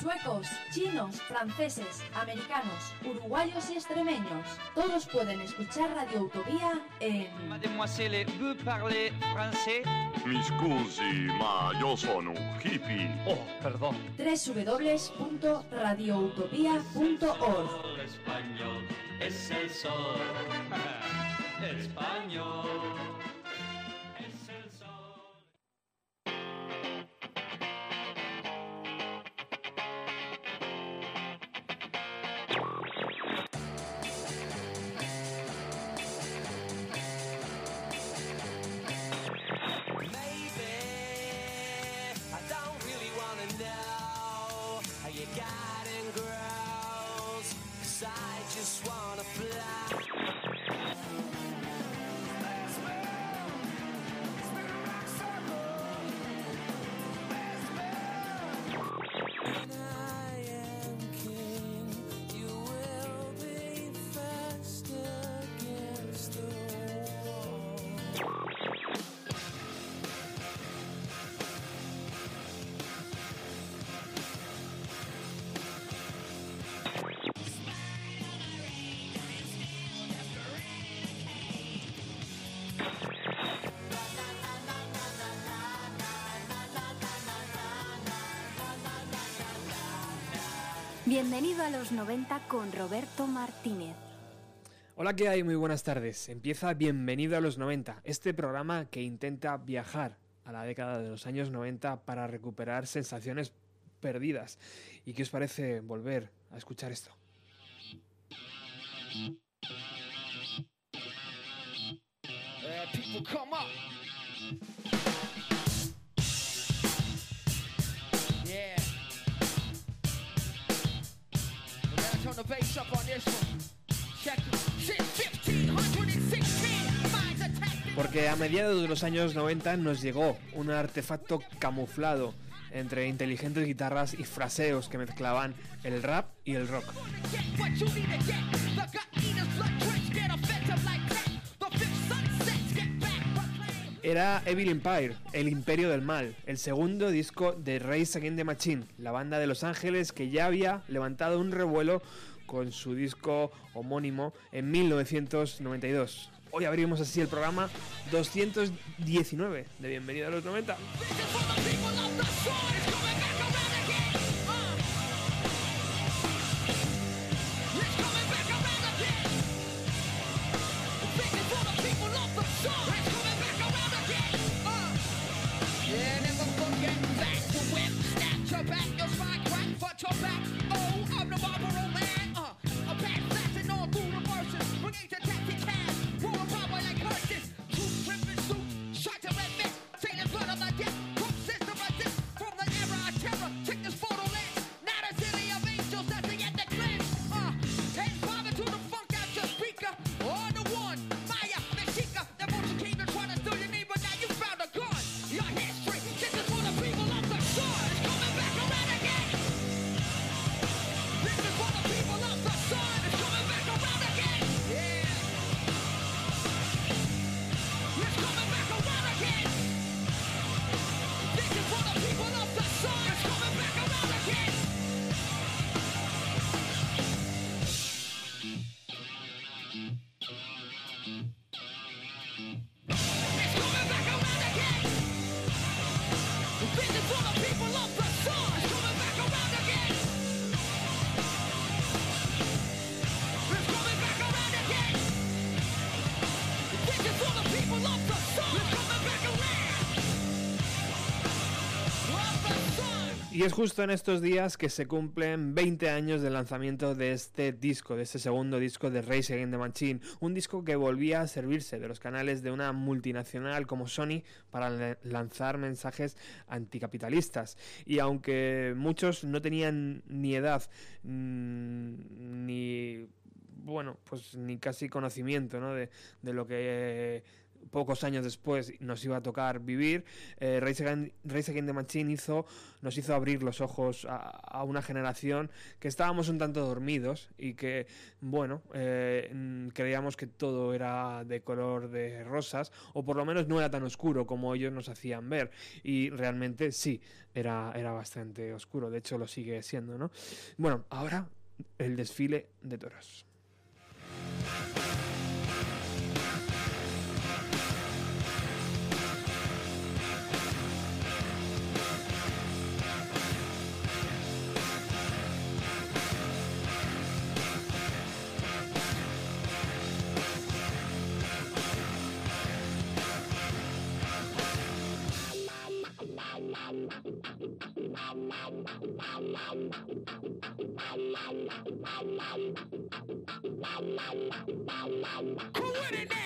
Suecos, chinos, franceses, americanos, uruguayos y extremeños. Todos pueden escuchar Radio Utopía en Mademoiselle, vous parlez français Mi scusi, ma io sono un hippie. Oh, perdón. www.radioutopía.org. español es el sol. español Bienvenido a los 90 con Roberto Martínez. Hola, ¿qué hay? Muy buenas tardes. Empieza Bienvenido a los 90, este programa que intenta viajar a la década de los años 90 para recuperar sensaciones perdidas. ¿Y qué os parece volver a escuchar esto? people come up. The bass up on this one. Check it. Since 1516, minds attacked. Porque a mediados de los años 90 nos llegó un artefacto camuflado entre inteligentes guitarras y fraseos que mezclaban el rap y el rock. Era Evil Empire, el imperio del mal, el segundo disco de Race Against the Machine, la banda de Los Ángeles que ya había levantado un revuelo con su disco homónimo en 1992. Hoy abrimos así el programa 219 de Bienvenido a los 90. Y es justo en estos días que se cumplen 20 años del lanzamiento de este disco, de este segundo disco de Race Against the Machine, un disco que volvía a servirse de los canales de una multinacional como Sony para lanzar mensajes anticapitalistas. Y aunque muchos no tenían ni edad mm, ni bueno, pues ni casi conocimiento ¿no? de, de lo que pocos años después nos iba a tocar vivir, eh, Rise Against the Machine hizo, nos hizo abrir los ojos a, una generación que estábamos un tanto dormidos y que, bueno, eh, creíamos que todo era de color de rosas o por lo menos no era tan oscuro como ellos nos hacían ver y realmente sí, era, era bastante oscuro, de hecho lo sigue siendo, ¿no? Bueno, ahora el desfile de toros. Who would it now?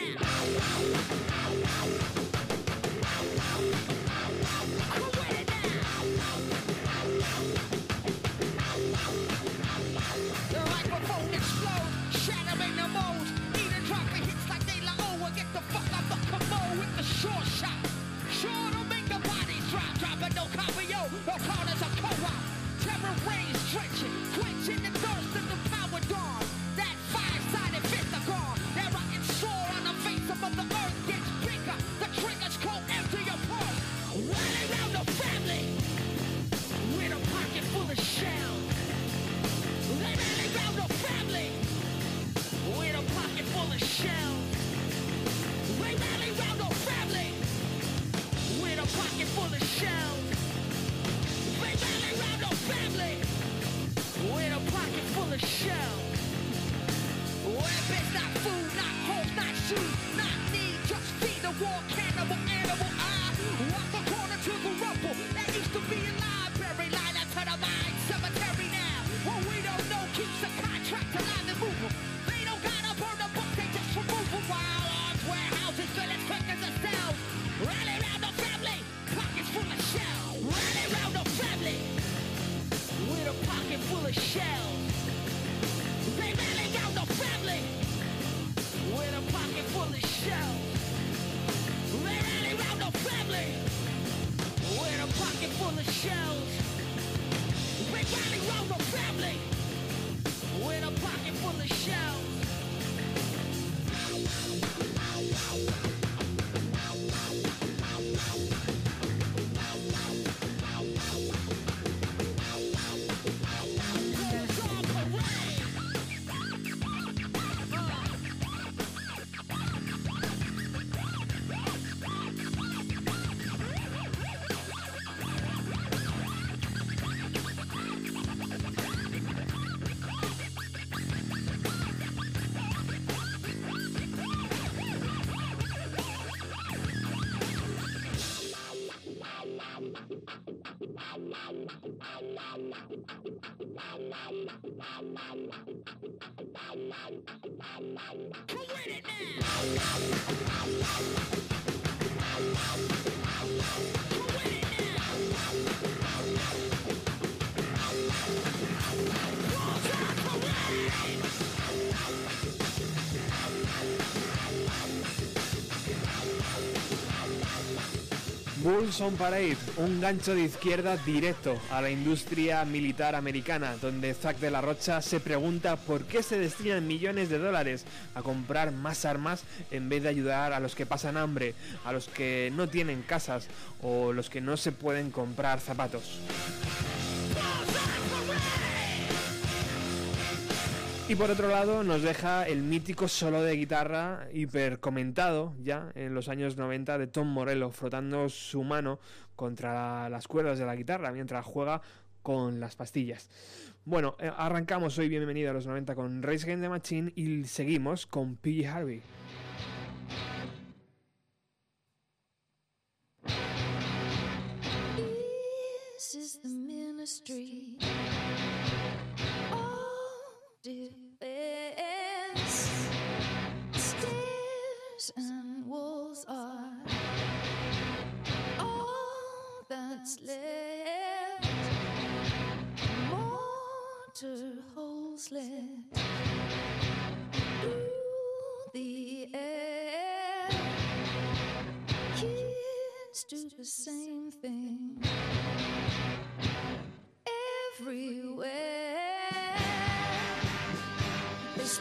Who with it now? Bulls on Parade, un gancho de izquierda directo a la industria militar americana, donde Zack de la Rocha se pregunta por qué se destinan millones de dólares a comprar más armas en vez de ayudar a los que pasan hambre, a los que no tienen casas o los que no se pueden comprar zapatos. Y por otro lado nos deja el mítico solo de guitarra hiper comentado ya en los años 90 de Tom Morello frotando su mano contra las cuerdas de la guitarra mientras juega con las pastillas. Bueno, eh, arrancamos hoy bienvenido a los 90 con Race Against the Machine y seguimos con P.G. Harvey. Stairs. Stairs and walls are all that's left. Mortar holes left through the air. Kids do the same thing everywhere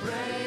praise.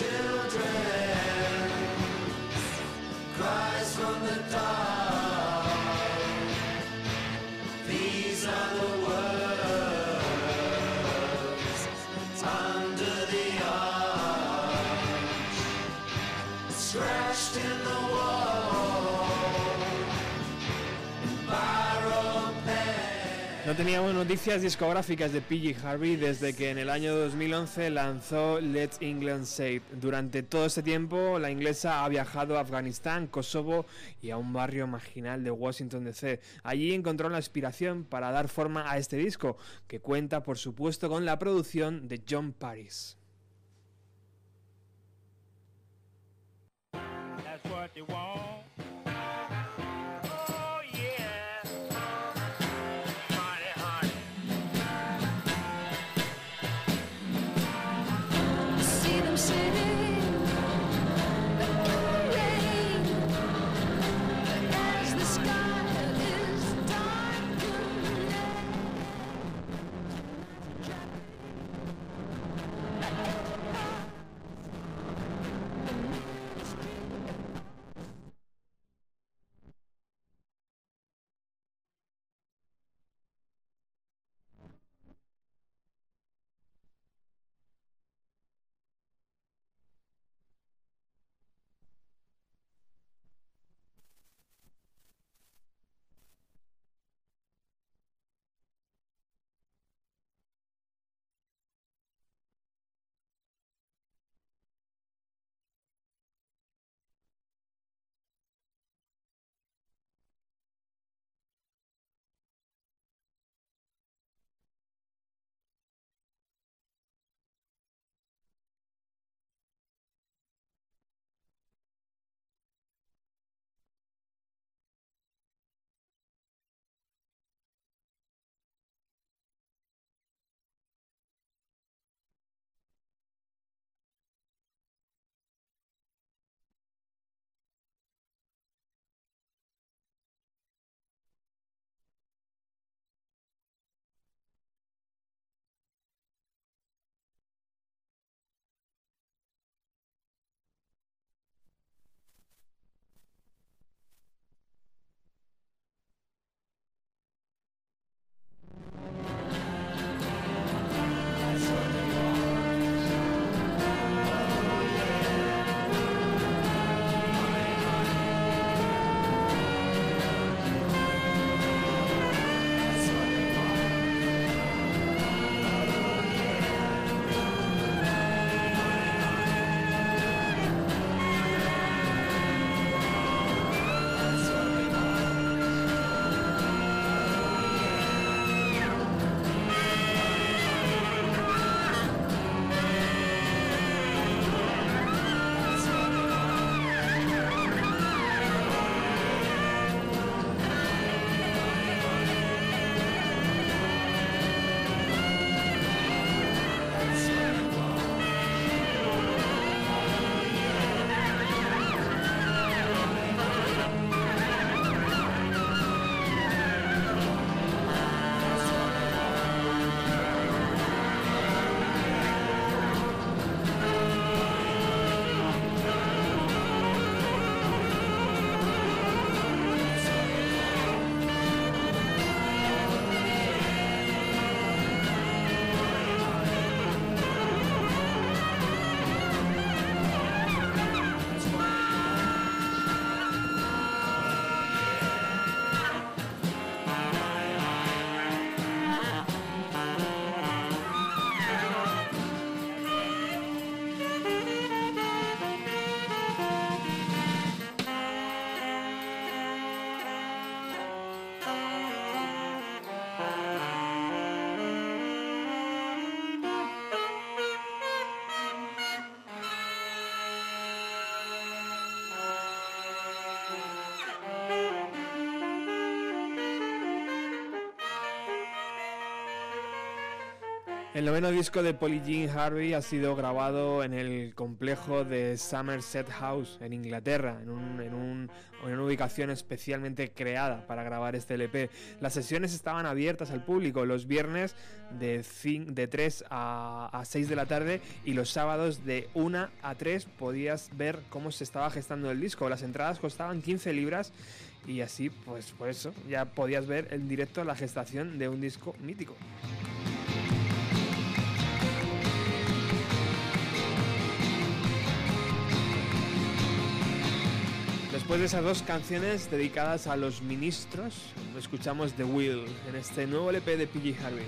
Yeah. Teníamos noticias discográficas de PG Harvey desde que en el año 2011 lanzó Let England Safe. Durante todo este tiempo, la inglesa ha viajado a Afganistán, Kosovo y a un barrio marginal de Washington DC. Allí encontró la inspiración para dar forma a este disco, que cuenta, por supuesto, con la producción de John Paris. El noveno disco de Polly Jean Harvey ha sido grabado en el complejo de Somerset House en Inglaterra, en, un- en un- en una ubicación especialmente creada para grabar este LP. Las sesiones estaban abiertas al público los viernes de, cin- de 3 a, a 6 de la tarde y los sábados de 1 a 3 podías ver cómo se estaba gestando el disco. Las entradas costaban 15 libras y así, pues por eso, ya podías ver en directo la gestación de un disco mítico. Después de esas dos canciones dedicadas a los ministros, escuchamos The Will en este nuevo LP de PG Harvey.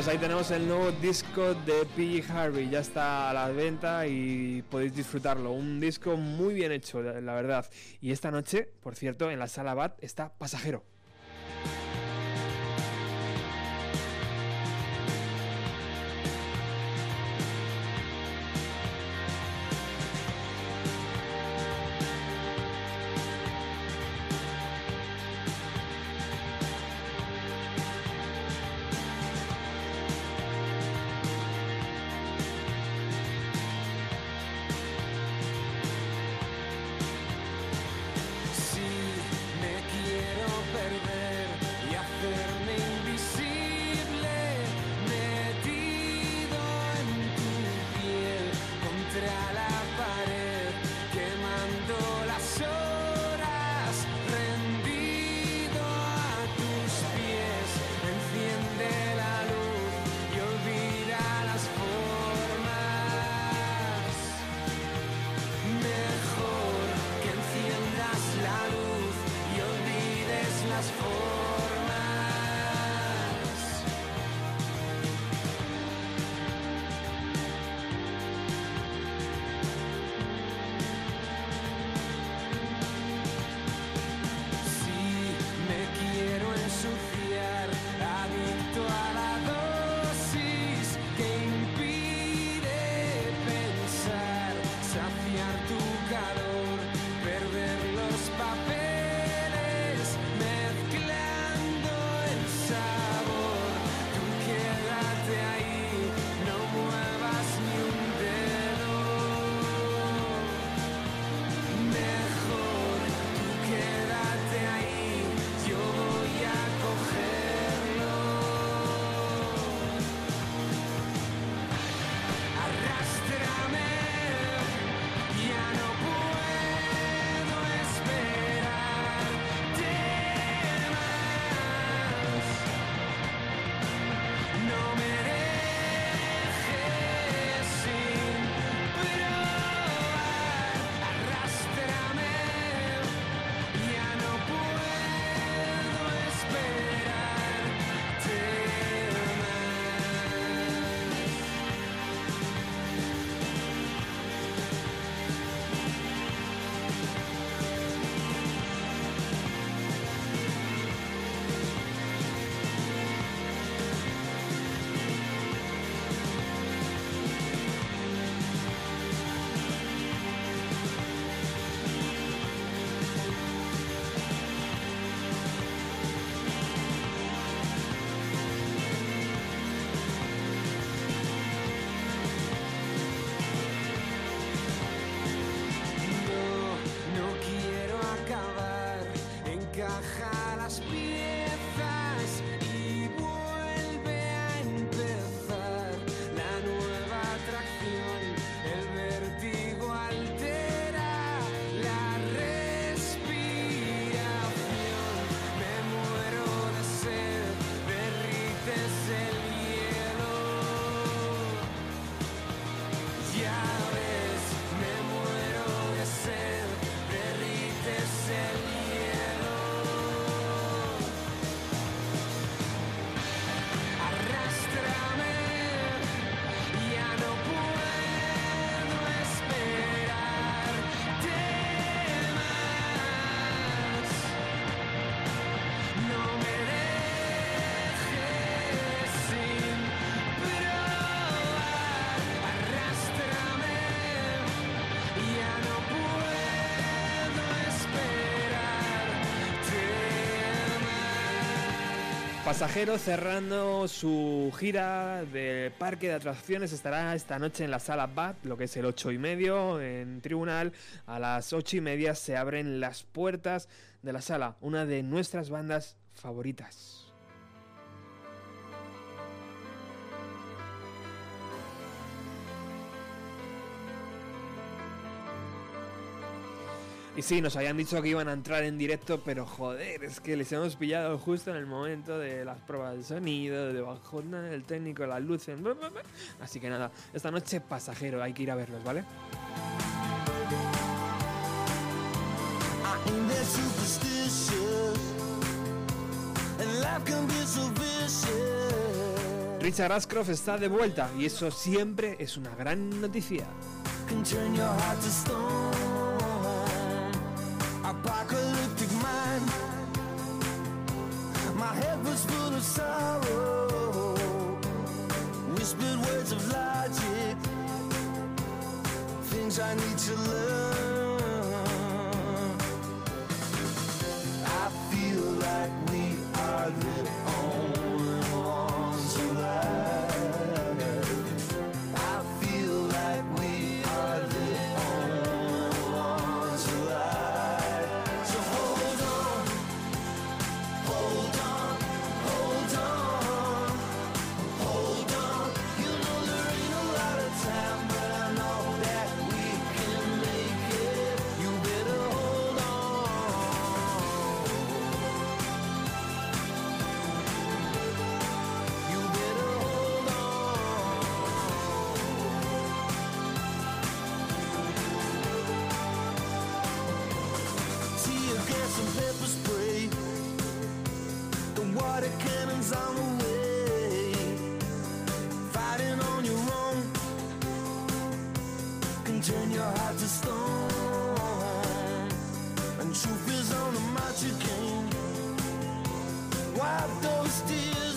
Pues ahí tenemos el nuevo disco de P. Harvey. Ya está a la venta y podéis disfrutarlo. Un disco muy bien hecho, la verdad. Y esta noche, por cierto, en la sala BAT está Pasajero. Más. Pasajero cerrando su gira de parque de atracciones estará esta noche en la sala BAT, lo que es el 8 y medio, en tribunal. A las 8 y media se abren las puertas de la sala, una de nuestras bandas favoritas. Y sí, nos habían dicho que iban a entrar en directo, pero joder, es que les hemos pillado justo en el momento de las pruebas del sonido, de bajona del técnico, las luces. Así que nada, esta noche pasajero, hay que ir a verlos, ¿vale? Richard Ashcroft está de vuelta y eso siempre es una gran noticia. apocalyptic mind. My head was full of sorrow, whispered words of logic, things I need to learn. I feel like we are living. turn your heart to stone. And truth is on the march again. Wipe those tears.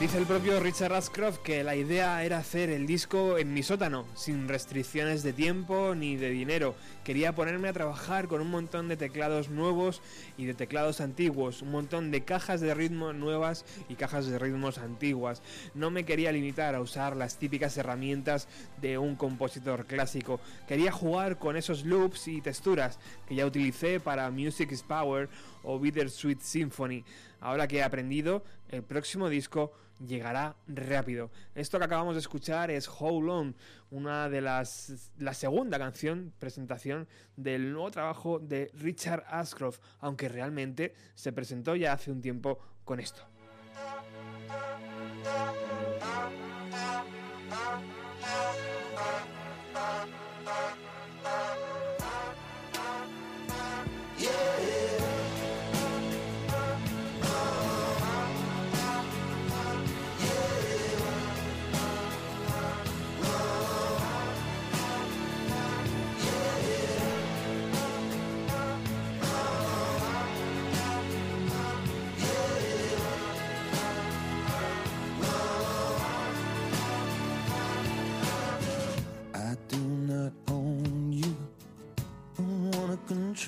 Dice el propio Richard Ashcroft que la idea era hacer el disco en mi sótano, sin restricciones de tiempo ni de dinero. Quería ponerme a trabajar con un montón de teclados nuevos y de teclados antiguos, un montón de cajas de ritmos nuevas y cajas de ritmos antiguas. No me quería limitar a usar las típicas herramientas de un compositor clásico. Quería jugar con esos loops y texturas que ya utilicé para Music is Power o Bittersweet Symphony. Ahora que he aprendido, el próximo disco llegará rápido. Esto que acabamos de escuchar es How Long, una de las la segunda canción presentación del nuevo trabajo de Richard Ashcroft, aunque realmente se presentó ya hace un tiempo con esto.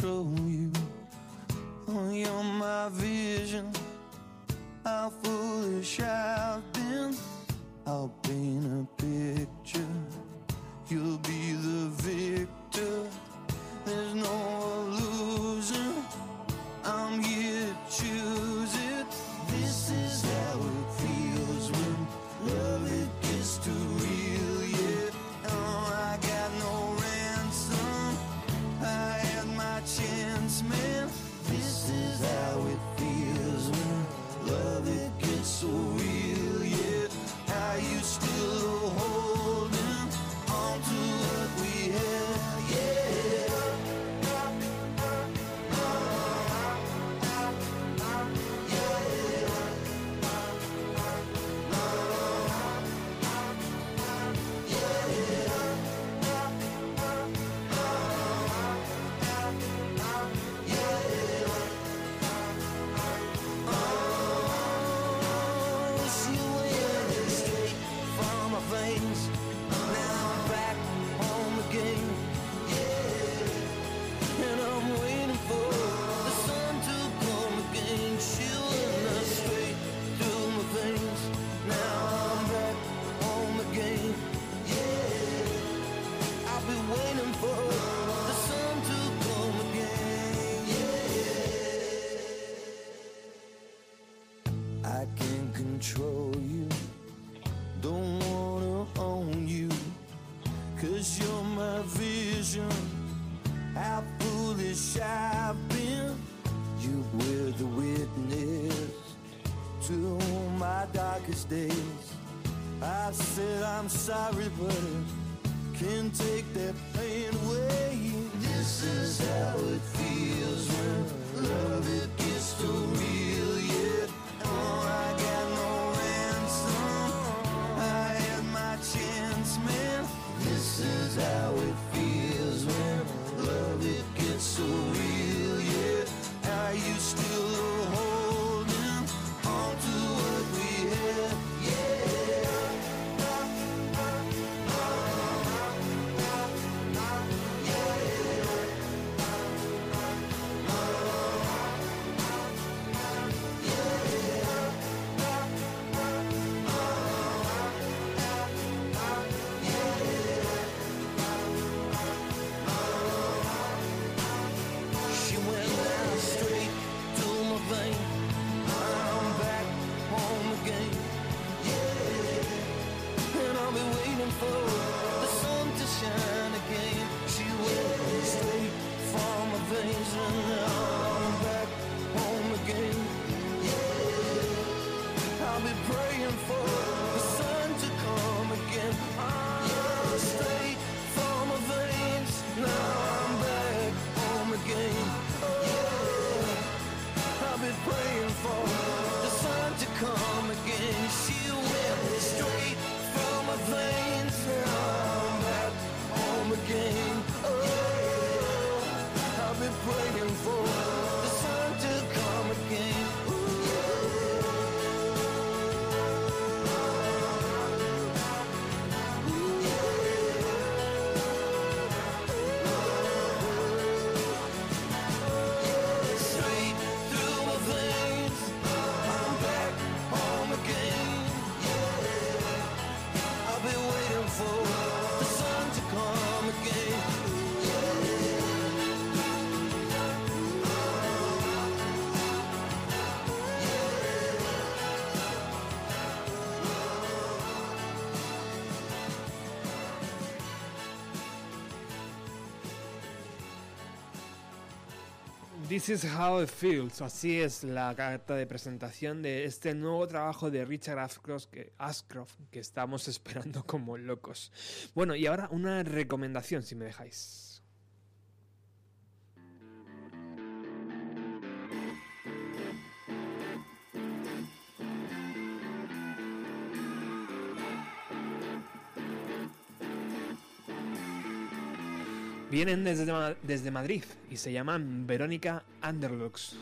control you. Oh, you're my vision. How foolish I've been. I've been a This is how it feels. Así es la carta de presentación de este nuevo trabajo de Richard Ashcroft que, estamos esperando como locos. Bueno, y ahora una recomendación, si me dejáis. Vienen desde, desde Madrid y se llaman Verónica Underlux.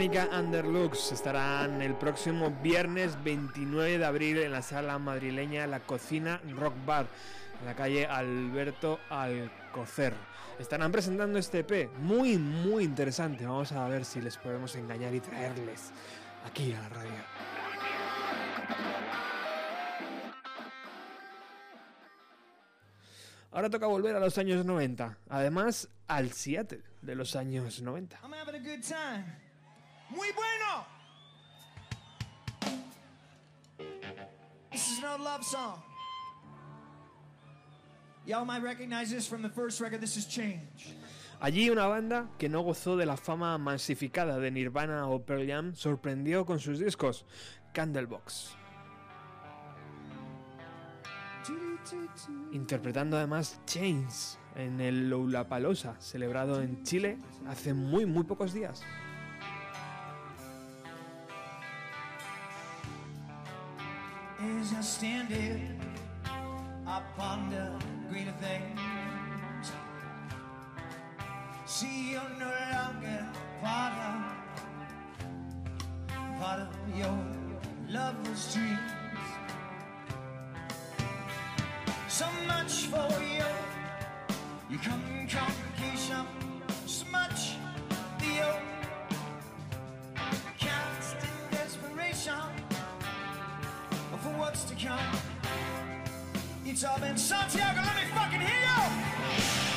Verónica Underlux estarán el próximo viernes 29 de abril en la sala madrileña La Cocina Rock Bar, en la calle Alberto Alcocer. Estarán presentando este EP muy, muy interesante. Vamos a ver si les podemos engañar y traerles aquí a la radio. Ahora toca volver a los años 90, además al Seattle de los años 90. I'm having a good time. Muy bueno. This is an old love song. Y'all might recognize this from the first record. This is Change. Allí una banda que no gozó de la fama masificada de Nirvana o Pearl Jam sorprendió con sus discos Candlebox. Interpretando además Chains en el Lollapalooza, celebrado en Chile hace muy muy pocos días. As I stand here, I ponder greater things. See, you're no longer part of, part of your lover's dreams. So much for your your come complication, so much for you. for what's to come. It's all been Santiago, let me fucking hear you!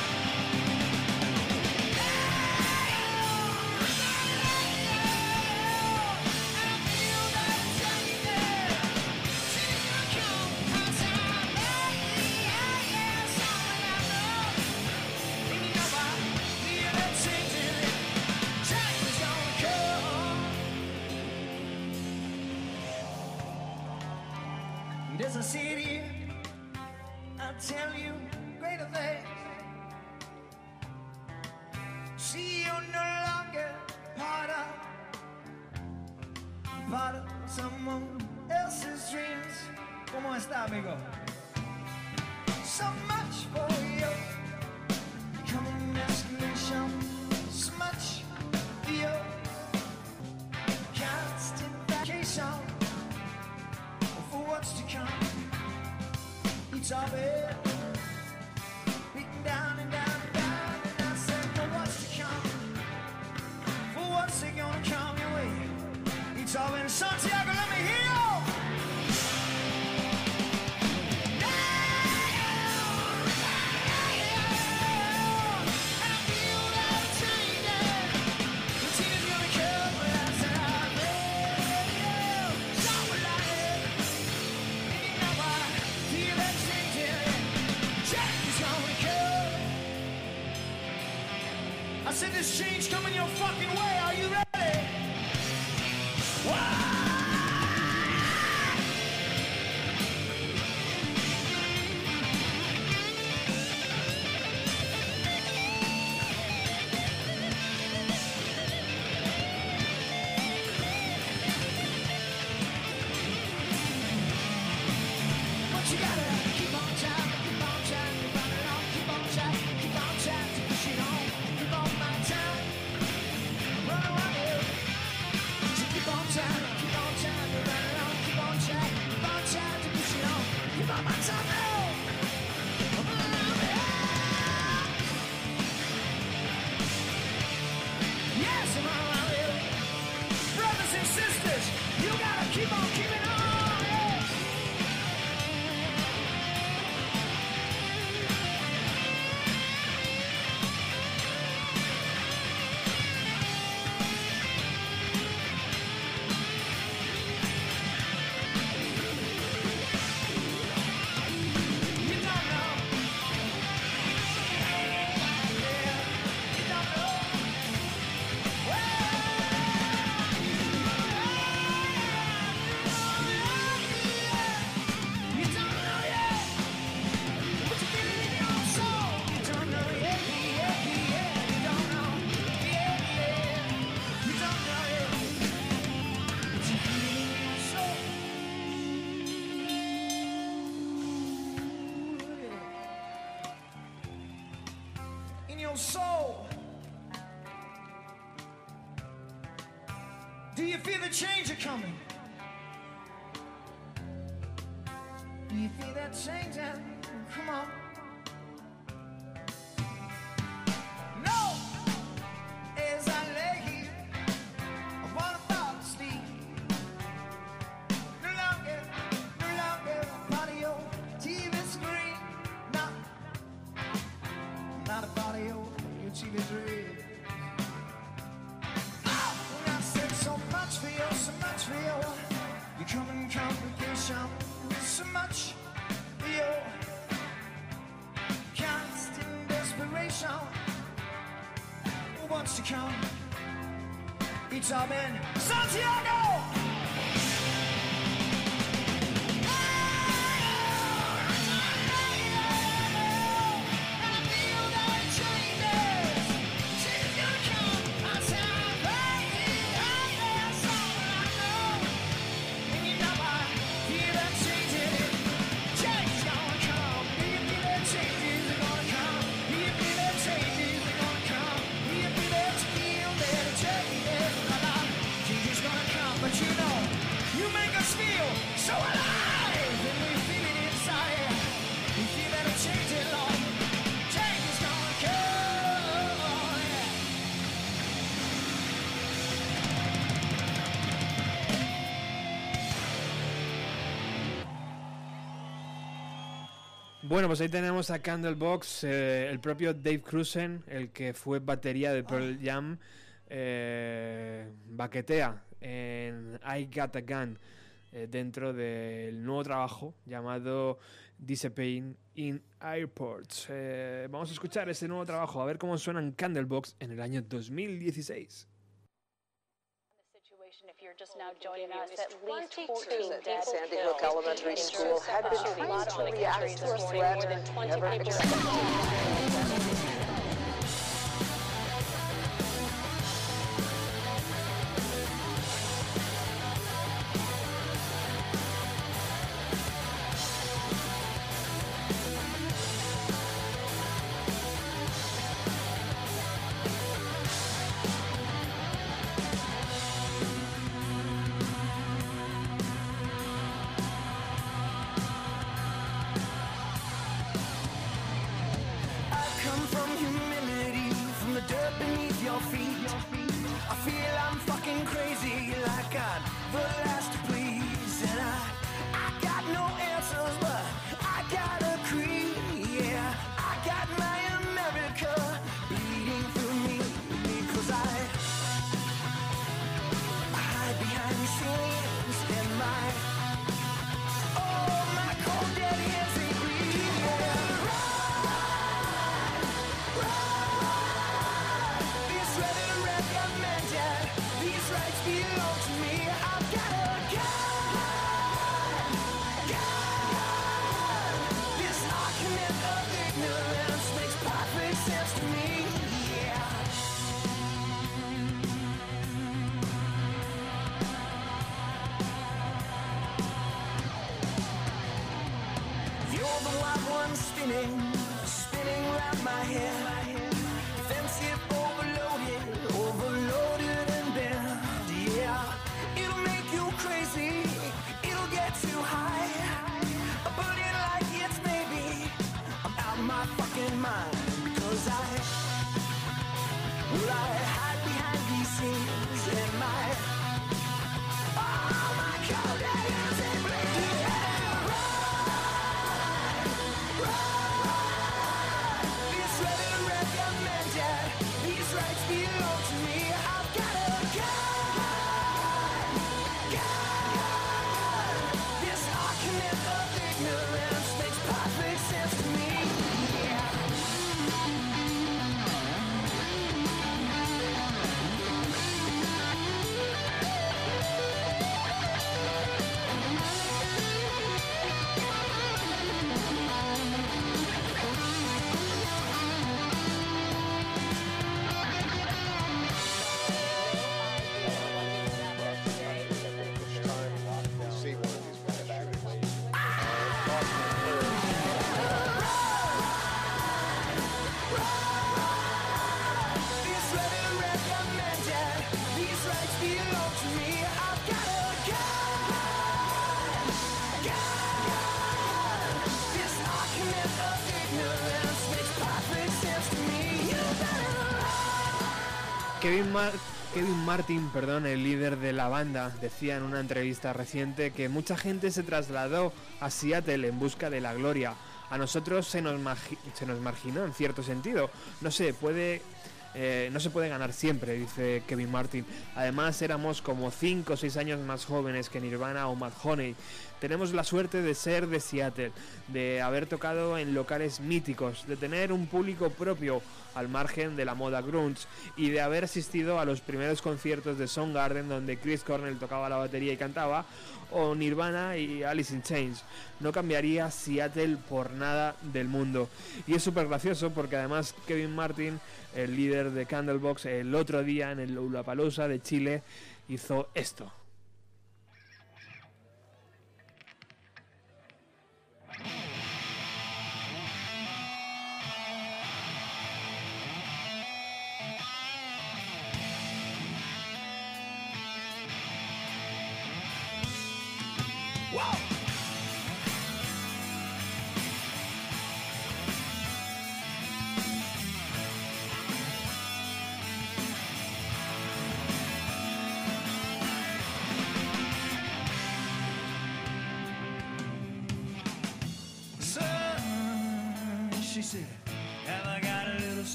city, I'll tell you greater things. See, you no longer part of, part of someone else's dreams. ¿Cómo está, amigo? So much for your coming destination. So much for your constant vacation for what's to come top it. your fucking way. Do you feel the change a coming? Do you feel that change? Coming? Come on. Bueno, pues ahí tenemos a Candlebox, eh, el propio Dave Cruzen, el que fue batería de Pearl Jam, eh, baquetea en I Got a Gun eh, dentro del nuevo trabajo llamado Disappearing in Airports. Vamos a escuchar ese nuevo trabajo, a ver cómo suenan Candlebox en el año 2016. are just now joining us. At least 14 dead. Sandy Hook Elementary School had been trying to react to a threat. Never Kevin Martin, perdón, el líder de la banda, decía en una entrevista reciente que mucha gente se trasladó a Seattle en busca de la gloria. A nosotros se nos, se nos marginó en cierto sentido. No sé, puede eh, no se puede ganar siempre, dice Kevin Martin. Además, éramos como 5 o 6 años más jóvenes que Nirvana o Mad Honey. Tenemos la suerte de ser de Seattle, de haber tocado en locales míticos, de tener un público propio al margen de la moda grunge y de haber asistido a los primeros conciertos de Soundgarden donde Chris Cornell tocaba la batería y cantaba, o Nirvana y Alice in Chains. No cambiaría Seattle por nada del mundo. Y es súper gracioso porque además Kevin Martin, el líder de Candlebox, el otro día en el Lollapalooza de Chile hizo esto.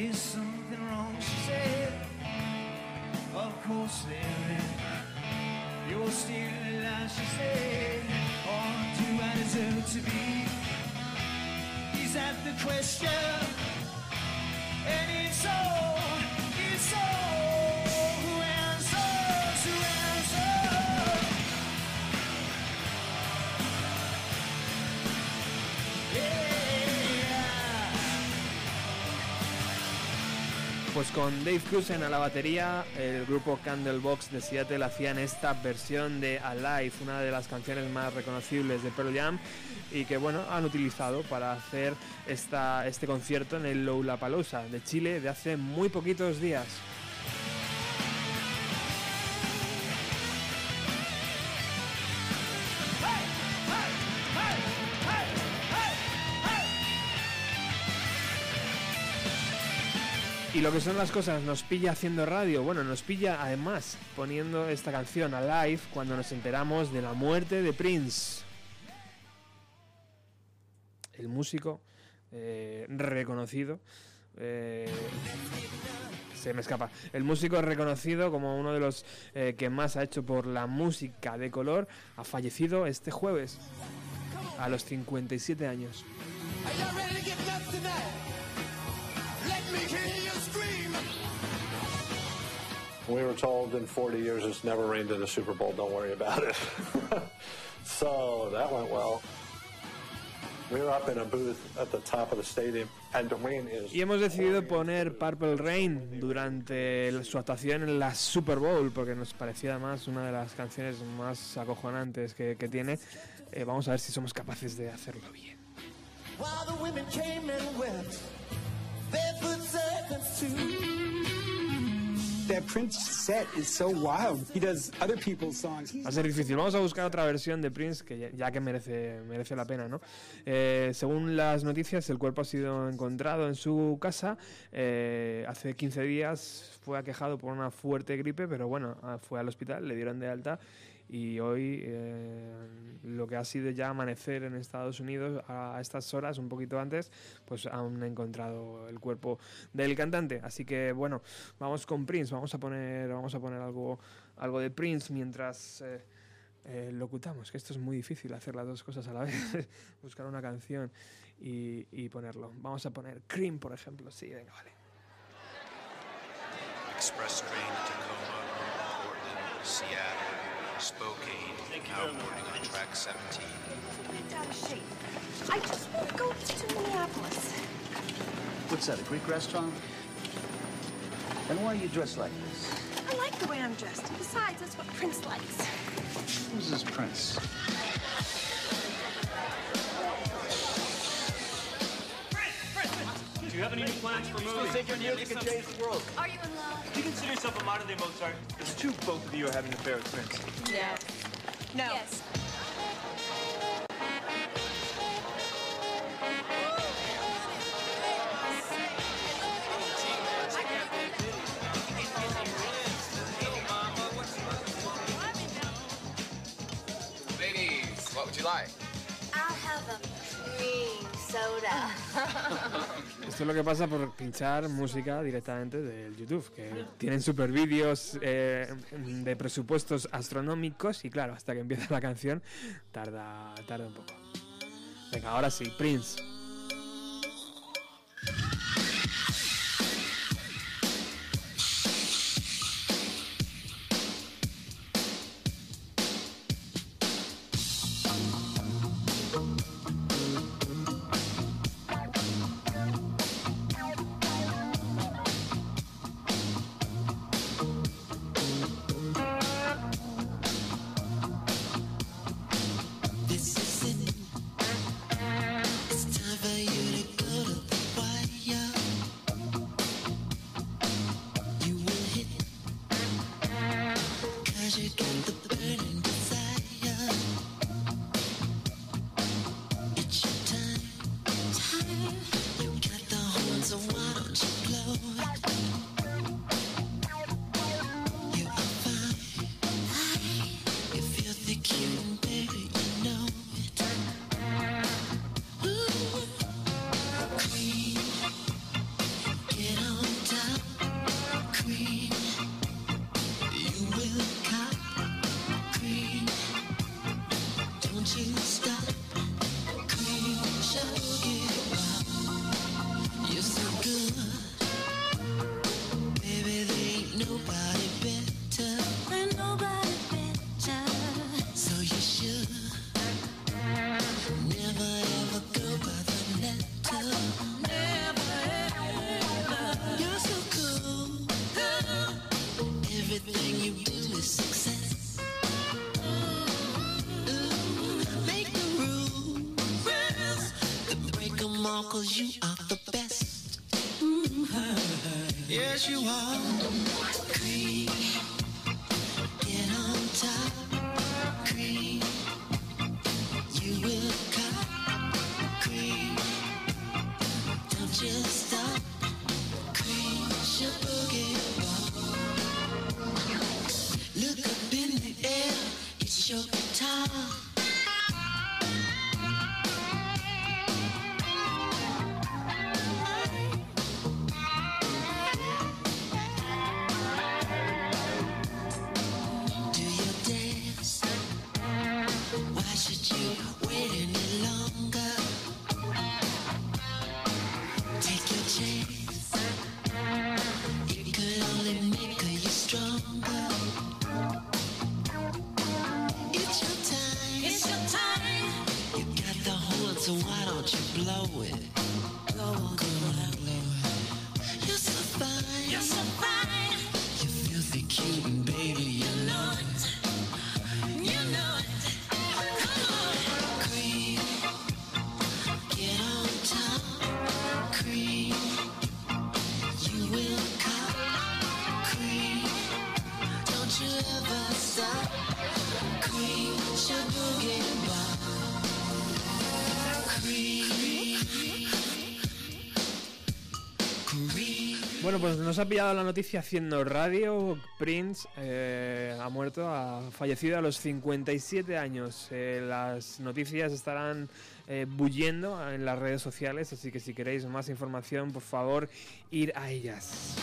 Is something wrong? She said. Of course there is. You're still alive, she said. Or do I deserve to be? Is that the question? And it's so, Pues con Dave Cruzen a la batería, el grupo Candlebox de Seattle hacían esta versión de Alive, una de las canciones más reconocibles de Pearl Jam y que bueno, han utilizado para hacer esta, este concierto en el Lollapalooza de Chile de hace muy poquitos días. Y lo que son las cosas, nos pilla haciendo radio. Bueno, nos pilla además poniendo esta canción a live cuando nos enteramos de la muerte de Prince. El músico eh, reconocido. eh, se me escapa. El músico reconocido como uno de los eh, que más ha hecho por la música de color ha fallecido este jueves a los 57 años. We were told in 40 years it's never rained in a Super Bowl, don't worry about it. so that went well. We were up in a booth at the top of the stadium, and Dwayne is. Y hemos decidido poner Purple Rain durante su actuación en la Super Bowl, porque nos parecía además una de las canciones más acojonantes que, que tiene. Eh, vamos a ver si somos capaces de hacerlo bien. While the women came and wept, Va a ser difícil. Vamos a buscar otra versión de Prince que ya, ya que merece, merece la pena, ¿no? Eh, según las noticias, el cuerpo ha sido encontrado en su casa. eh, hace 15 días fue aquejado por una fuerte gripe, pero bueno, ah, fue al hospital, le dieron de alta y hoy eh, lo que ha sido ya amanecer en Estados Unidos a, estas horas, un poquito antes, pues han encontrado el cuerpo del cantante. Así que bueno, vamos con Prince, vamos a poner, vamos a poner algo, algo de Prince mientras eh, eh, locutamos, que esto es muy difícil hacer las dos cosas a la vez, buscar una canción y, y ponerlo. Vamos a poner Cream, por ejemplo, sí, venga, vale. Express train to Tacoma, Portland, Seattle, Spokane, now boarding on track 17. bit out of shape. I just want to go to Minneapolis. What's that, a Greek restaurant? And why are you dressed like this? I like the way I'm dressed. Besides, that's what Prince likes. Who's this prince? Prince, Prince! Do you have any new plans for movies? You think your music in Jay's world? Are you in love? Do you consider yourself a modern day Mozart? It's true both of you are having an affair with Prince. No. No. Yes. Esto es lo que pasa por pinchar música directamente del YouTube, que tienen super vídeos eh, de presupuestos astronómicos y claro, hasta que empieza la canción tarda, tarda un poco. Venga, ahora sí, Prince. as you are. Nos ha pillado la noticia haciendo radio. Prince eh, ha muerto, ha fallecido a los 57 años. Eh, las noticias estarán eh, bulliendo en las redes sociales, así que si queréis más información, por favor, ir a ellas.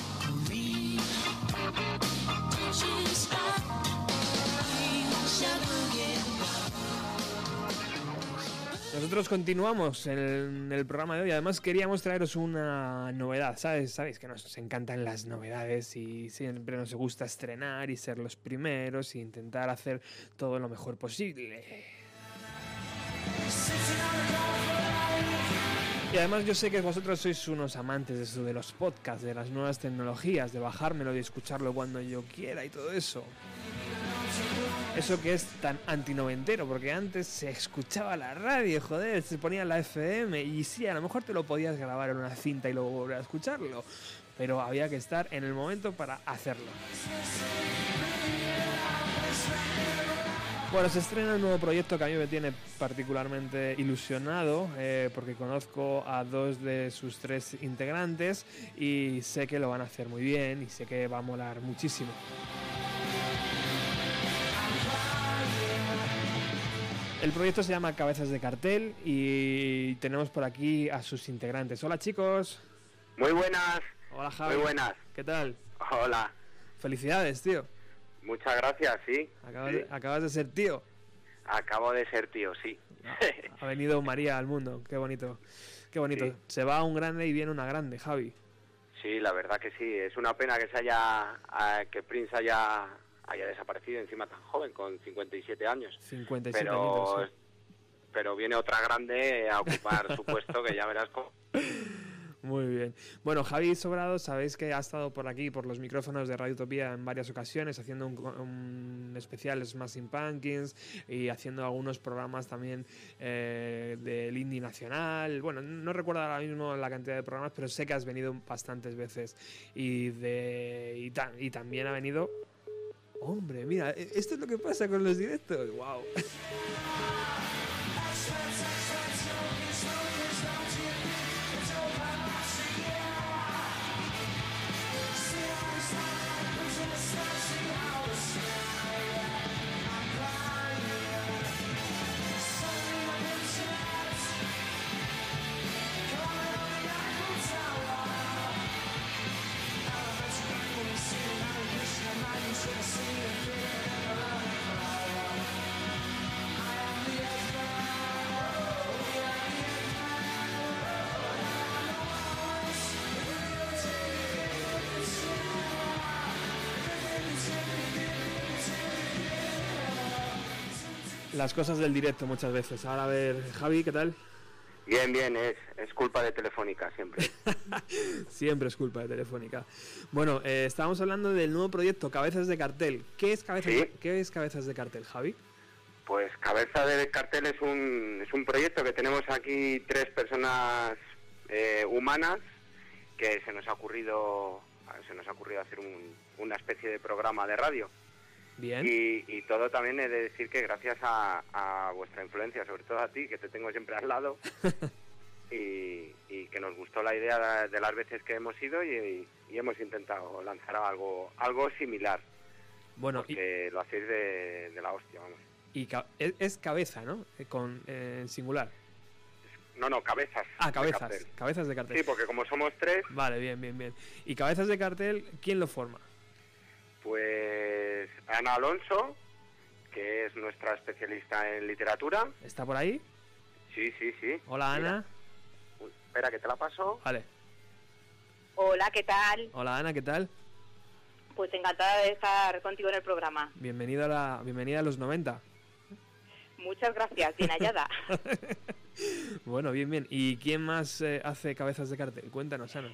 Nosotros continuamos en el programa de hoy. Además queríamos traeros una novedad, ¿sabes? Sabéis que nos encantan las novedades y siempre nos gusta estrenar y ser los primeros e intentar hacer todo lo mejor posible. Y además yo sé que vosotros sois unos amantes de eso, de los podcasts, de las nuevas tecnologías, de bajármelo y escucharlo cuando yo quiera y todo eso. Eso que es tan antinoventero, porque antes se escuchaba la radio, joder, se ponía la FM y sí, a lo mejor te lo podías grabar en una cinta y luego volver a escucharlo, pero había que estar en el momento para hacerlo. Bueno, se estrena un nuevo proyecto que a mí me tiene particularmente ilusionado eh, porque conozco a dos de sus tres integrantes y sé que lo van a hacer muy bien y sé que va a molar muchísimo. El proyecto se llama Cabezas de Cartel y tenemos por aquí a sus integrantes. Hola chicos. Muy buenas. Hola Javi. Muy buenas. ¿Qué tal? Hola. Felicidades, tío. Muchas gracias, sí. Acabas, Sí. De, acabas de ser tío. Acabo de ser tío, sí. Ha venido María al mundo. Qué bonito. Qué bonito. Sí. Se va un grande y viene una grande, Javi. Sí, la verdad que sí. Es una pena que se haya, que Prince haya, haya desaparecido encima tan joven, con 57 años. 57 Pero, añitos, sí. pero viene otra grande a ocupar su puesto que ya verás cómo. Muy bien. Bueno, Javi Sobrado, sabéis que ha estado por aquí, por los micrófonos de Radio Utopía en varias ocasiones, haciendo un, un especial Smashing Pumpkins y haciendo algunos programas también eh, del indie nacional. Bueno, no recuerdo ahora mismo la cantidad de programas, pero sé que has venido bastantes veces. Y, de, y, ta- y también ha venido... Hombre, mira, e- esto es lo que pasa con los directos. ¡Wow! Las cosas del directo muchas veces. Ahora a ver, Javi, ¿qué tal? Bien, bien, es, es culpa de Telefónica siempre. Siempre es culpa de Telefónica. Bueno, eh, estábamos hablando del nuevo proyecto Cabezas de Cartel. ¿Qué es Cabezas, Sí. de, ¿qué es Cabezas de Cartel, Javi? Pues Cabeza de Cartel es un, es un proyecto que tenemos aquí tres personas eh, humanas que se nos ha ocurrido se nos ha ocurrido hacer un- una especie de programa de radio. Bien. Y, y todo también he de decir que gracias a, a vuestra influencia, sobre todo a ti, que te tengo siempre al lado, y, y que nos gustó la idea de, las veces que hemos ido y, y hemos intentado lanzar algo algo similar, Bueno, lo hacéis de, de la hostia, vamos. y es, cabeza, ¿no? Eh, Con, eh, en singular. No, no, cabezas. Ah, cabezas. Cabezas de cartel. Sí, porque como somos tres, Vale, bien, bien, bien. ¿Y cabezas de cartel, quién lo forma? Pues Ana Alonso, que es nuestra especialista en literatura. ¿Está por ahí? Sí, sí, sí. Hola, Mira, Ana. uy, espera, que te la paso. Vale. Hola, ¿qué tal? Hola, Ana, ¿qué tal? Pues encantada de estar contigo en el programa. Bienvenida a, la, bienvenida a los 90. Muchas gracias, bien hallada. Bueno, bien, bien. ¿Y quién más eh, hace cabezas de cartel? Cuéntanos, Ana.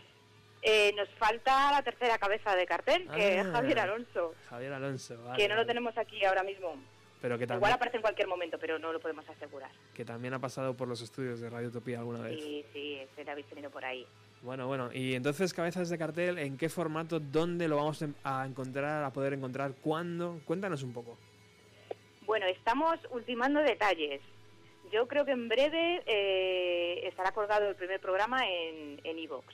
Eh, nos falta la tercera cabeza de cartel, que es Ah. Javier Alonso, Javier Alonso. vale, que no lo tenemos aquí ahora mismo. Pero que Igual también, aparece en cualquier momento, pero no lo podemos asegurar. que también ha pasado por los estudios de Radio Utopía alguna vez. Sí, sí, ese lo habéis tenido por ahí. Bueno, bueno. Y entonces, cabezas de cartel, ¿en qué formato? ¿Dónde lo vamos em- a encontrar? ¿A poder encontrar? ¿Cuándo? Cuéntanos un poco. Bueno, estamos ultimando detalles. Yo creo que en breve eh, estará colgado el primer programa en en iVoox.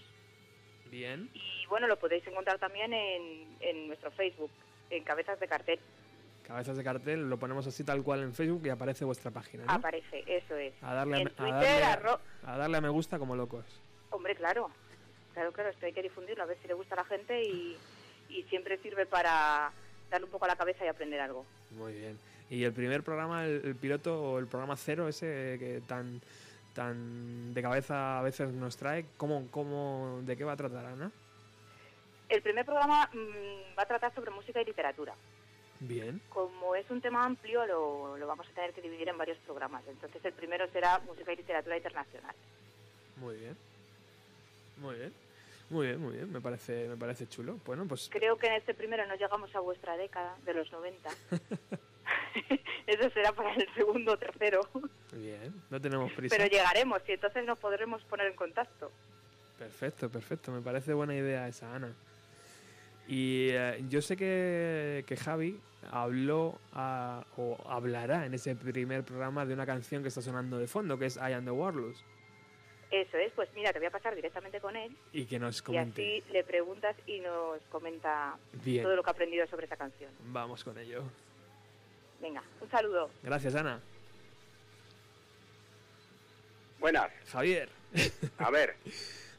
Bien. y bueno, lo podéis encontrar también en, en nuestro Facebook, en Cabezas de Cartel. Cabezas de cartel, lo ponemos así tal cual en Facebook y aparece vuestra página, ¿no? Aparece, eso es. A darle a, en me- a Twitter, darle a- arro- a darle a me gusta como locos. Hombre, claro. Claro, claro, esto hay que difundirlo, a ver si le gusta a la gente y, y siempre sirve para darle un poco a la cabeza y aprender algo. Muy bien. Y el primer programa, el, el piloto o el programa cero, ese que tan tan de cabeza a veces nos trae, ¿cómo, cómo, ¿de qué va a tratar Ana? El primer programa mm, va a tratar sobre música y literatura. Bien, Como es un tema amplio, lo, lo vamos a tener que dividir en varios programas. Entonces, el primero será música y literatura internacional. muy bien. Muy bien. Muy bien, muy bien, me parece, me parece chulo. Bueno, pues Creo que en este primero no llegamos a vuestra década de los 90. Eso será para el segundo o tercero. bien, no tenemos prisa. Pero llegaremos y entonces nos podremos poner en contacto. Perfecto, perfecto. Me parece buena idea esa, Ana. Y eh, yo sé que, que Javi habló a- o hablará en ese primer programa de una canción que está sonando de fondo, que es I Am the Warlords. Eso es, pues mira, te voy a pasar directamente con él Y que nos y comente. así le preguntas y nos comenta Bien. todo lo que ha aprendido sobre esa canción. Vamos con ello. Venga, un saludo. Gracias, Ana. Buenas. Javier. A ver.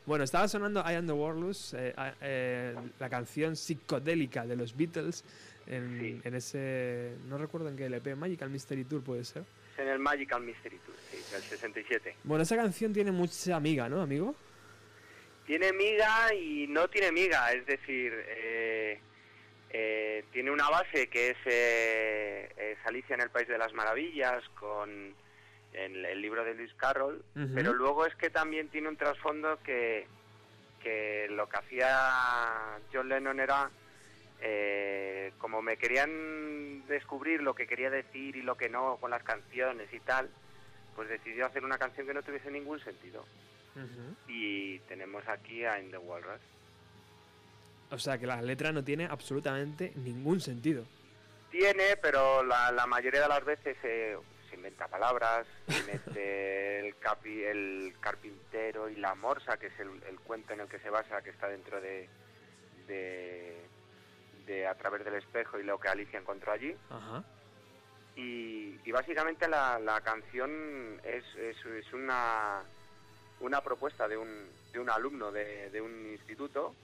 Bueno, estaba sonando I Am the Warlords, eh, a- eh, la canción psicodélica de los Beatles, en, en ese. No recuerdo en qué LP, Magical Mystery Tour puede ser. Es en el Magical Mystery Tour, sí, del 67. Bueno, esa canción tiene mucha amiga, ¿no, amigo? Tiene miga y no tiene miga, es decir, eh, eh, tiene una base que es, eh, es Alicia en el País de las Maravillas con el, el libro de Lewis Carroll, pero luego es que también tiene un trasfondo que, que lo que hacía John Lennon era, eh, como me querían descubrir lo que quería decir y lo que no con las canciones y tal, pues decidió hacer una canción que no tuviese ningún sentido. Y tenemos aquí a In the Walrus. O sea que la letra no tiene absolutamente ningún sentido. Tiene, pero la, la mayoría de las veces eh, se inventa palabras, se mete el, capi, el carpintero y la morsa, que es el, el cuento en el que se basa, que está dentro de, de, de A través del espejo y lo que Alicia encontró allí. Ajá. Y, y básicamente la, la canción es, es, es una, una propuesta de un, de un alumno de, de un instituto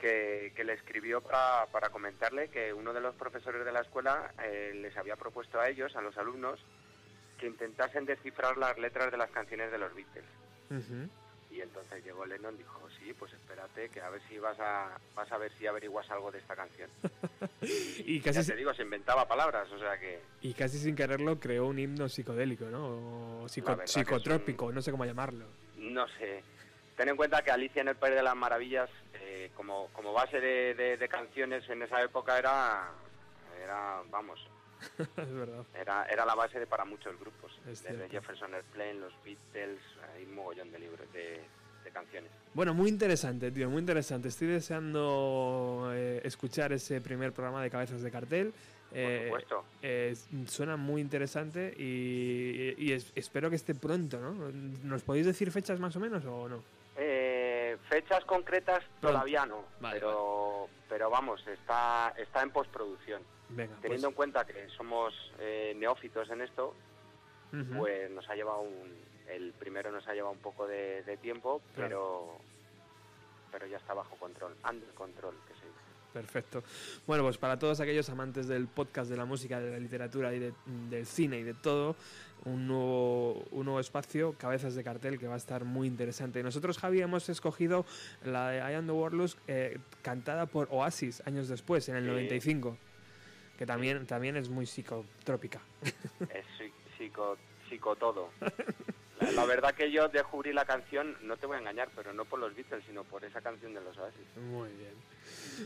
que, que le escribió para, para comentarle que uno de los profesores de la escuela eh, les había propuesto a ellos, a los alumnos, que intentasen descifrar las letras de las canciones de los Beatles. Y entonces llegó Lennon y dijo, sí, pues espérate, que a ver si vas a, vas a ver si averiguas algo de esta canción. Y ya casi, te si- digo, se inventaba palabras, o sea que... y casi sin quererlo creó un himno psicodélico, ¿no? O psico- un- psicotrópico, no sé cómo llamarlo. No sé. Ten en cuenta que Alicia en el País de las Maravillas, eh, como, como base de, de- de canciones en esa época era, era vamos, es verdad. era, era la base de para muchos grupos. Es Desde. Jefferson Airplane, los Beatles, hay un mogollón de libros de, de canciones. Bueno, muy interesante, tío, muy interesante. Estoy deseando eh, escuchar ese primer programa de Cabezas de Cartel. Eh, supuesto. eh, suena muy interesante y, y es- espero que esté pronto, ¿no? ¿Nos podéis decir fechas más o menos o no? Fechas concretas todavía no, pero, pero vamos, está, está en postproducción. Venga, pues, Teniendo en cuenta que somos eh, neófitos en esto, pues nos ha llevado un, el primero nos ha llevado un poco de, de tiempo, Claro. pero pero ya está bajo control, under control, que. Perfecto. Bueno, pues para todos aquellos amantes del podcast, de la música, de la literatura y de- del cine y de todo, un nuevo, un nuevo espacio, Cabezas de Cartel, que va a estar muy interesante. Nosotros, Javi, hemos escogido la de I Am the Warlords, eh, cantada por Oasis años después, en el Sí. 95, que también, también es muy psicotrópica. Es psi- psico, psico todo. La, la verdad que yo descubrí la canción, no te voy a engañar, pero no por los Beatles, sino por esa canción de los Oasis. Muy bien.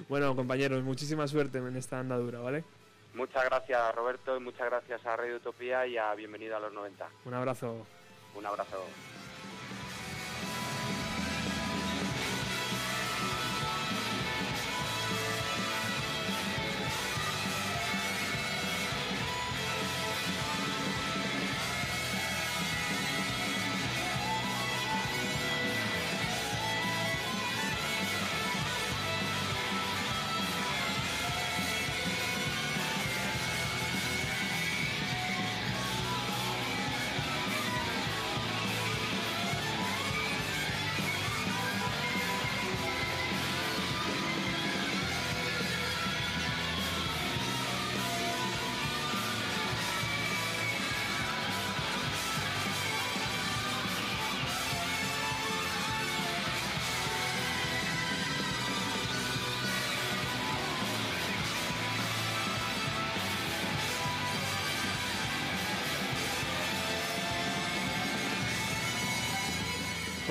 Bueno, compañeros, muchísima suerte en esta andadura, ¿vale? Muchas gracias Roberto y muchas gracias a Radio Utopía y a Bienvenido a los 90. Un abrazo. Un abrazo.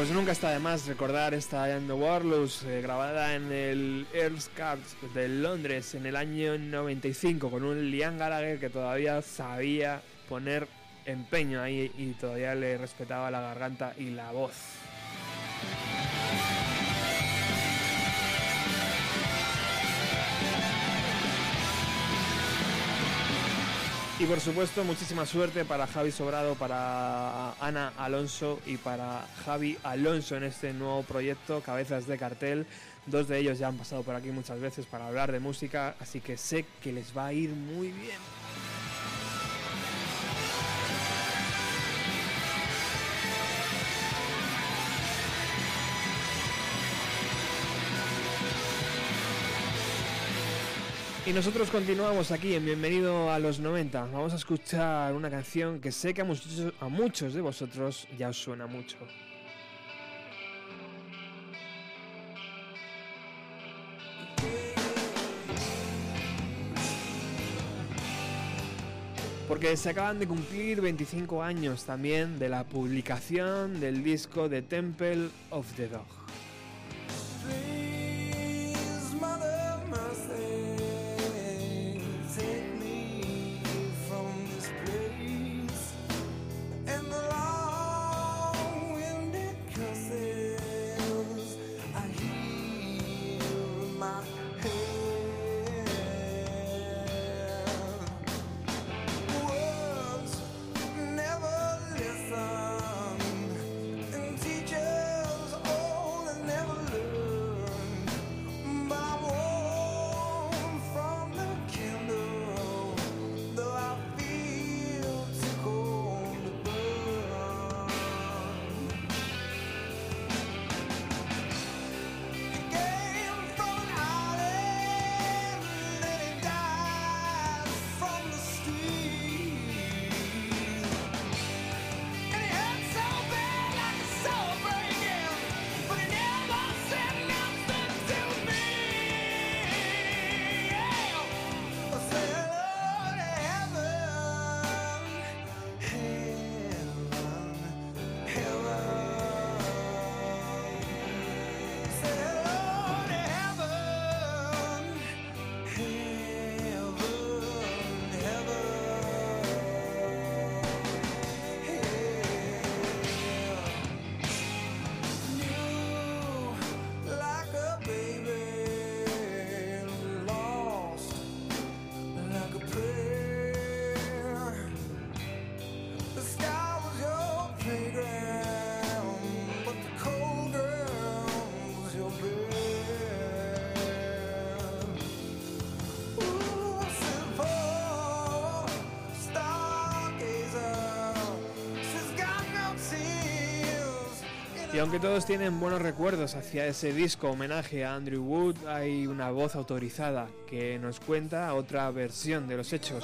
Pues nunca está de más recordar esta Am the eh, grabada en el Earls Cards de Londres en el año 95 con un Liam Gallagher que todavía sabía poner empeño ahí y todavía le respetaba la garganta y la voz. Y por supuesto, muchísima suerte para Javi Sobrado, para Ana Alonso y para Javi Alonso en este nuevo proyecto, Cabezas de Cartel. Dos de ellos ya han pasado por aquí muchas veces para hablar de música, así que sé que les va a ir muy bien. Y nosotros continuamos aquí en Bienvenido a los 90. Vamos a escuchar una canción que sé que a muchos, a muchos de vosotros ya os suena mucho. Porque se acaban de cumplir 25 años también de la publicación del disco The Temple of the Dog. Y aunque todos tienen buenos recuerdos hacia ese disco homenaje a Andrew Wood, hay una voz autorizada que nos cuenta otra versión de los hechos.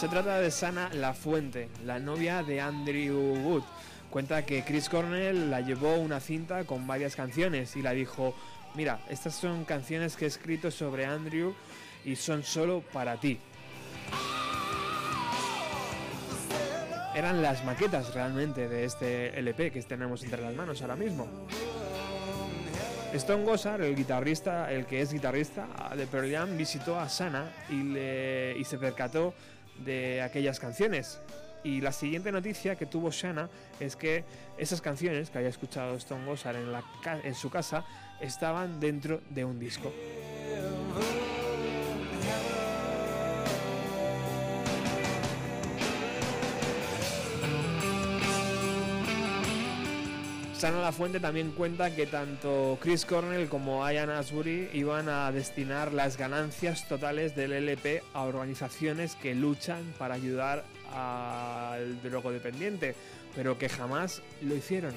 Se trata de Sana La Fuente, la novia de Andrew Wood. Cuenta que Chris Cornell la llevó una cinta con varias canciones y la dijo, mira, estas son canciones que he escrito sobre Andrew y son solo para ti. Eran las maquetas realmente de este LP que tenemos entre las manos ahora mismo. Stone Gossard, el guitarrista, el que es guitarrista de Pearl Jam, visitó a Sana y, le- y se percató de aquellas canciones. Y la siguiente noticia que tuvo Shana es que esas canciones que había escuchado Stone Gossard en, la en su casa estaban dentro de un disco. Sana La Fuente también cuenta que tanto Chris Cornell como Ian Asbury iban a destinar las ganancias totales del LP a organizaciones que luchan para ayudar al drogodependiente, pero que jamás lo hicieron.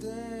stay.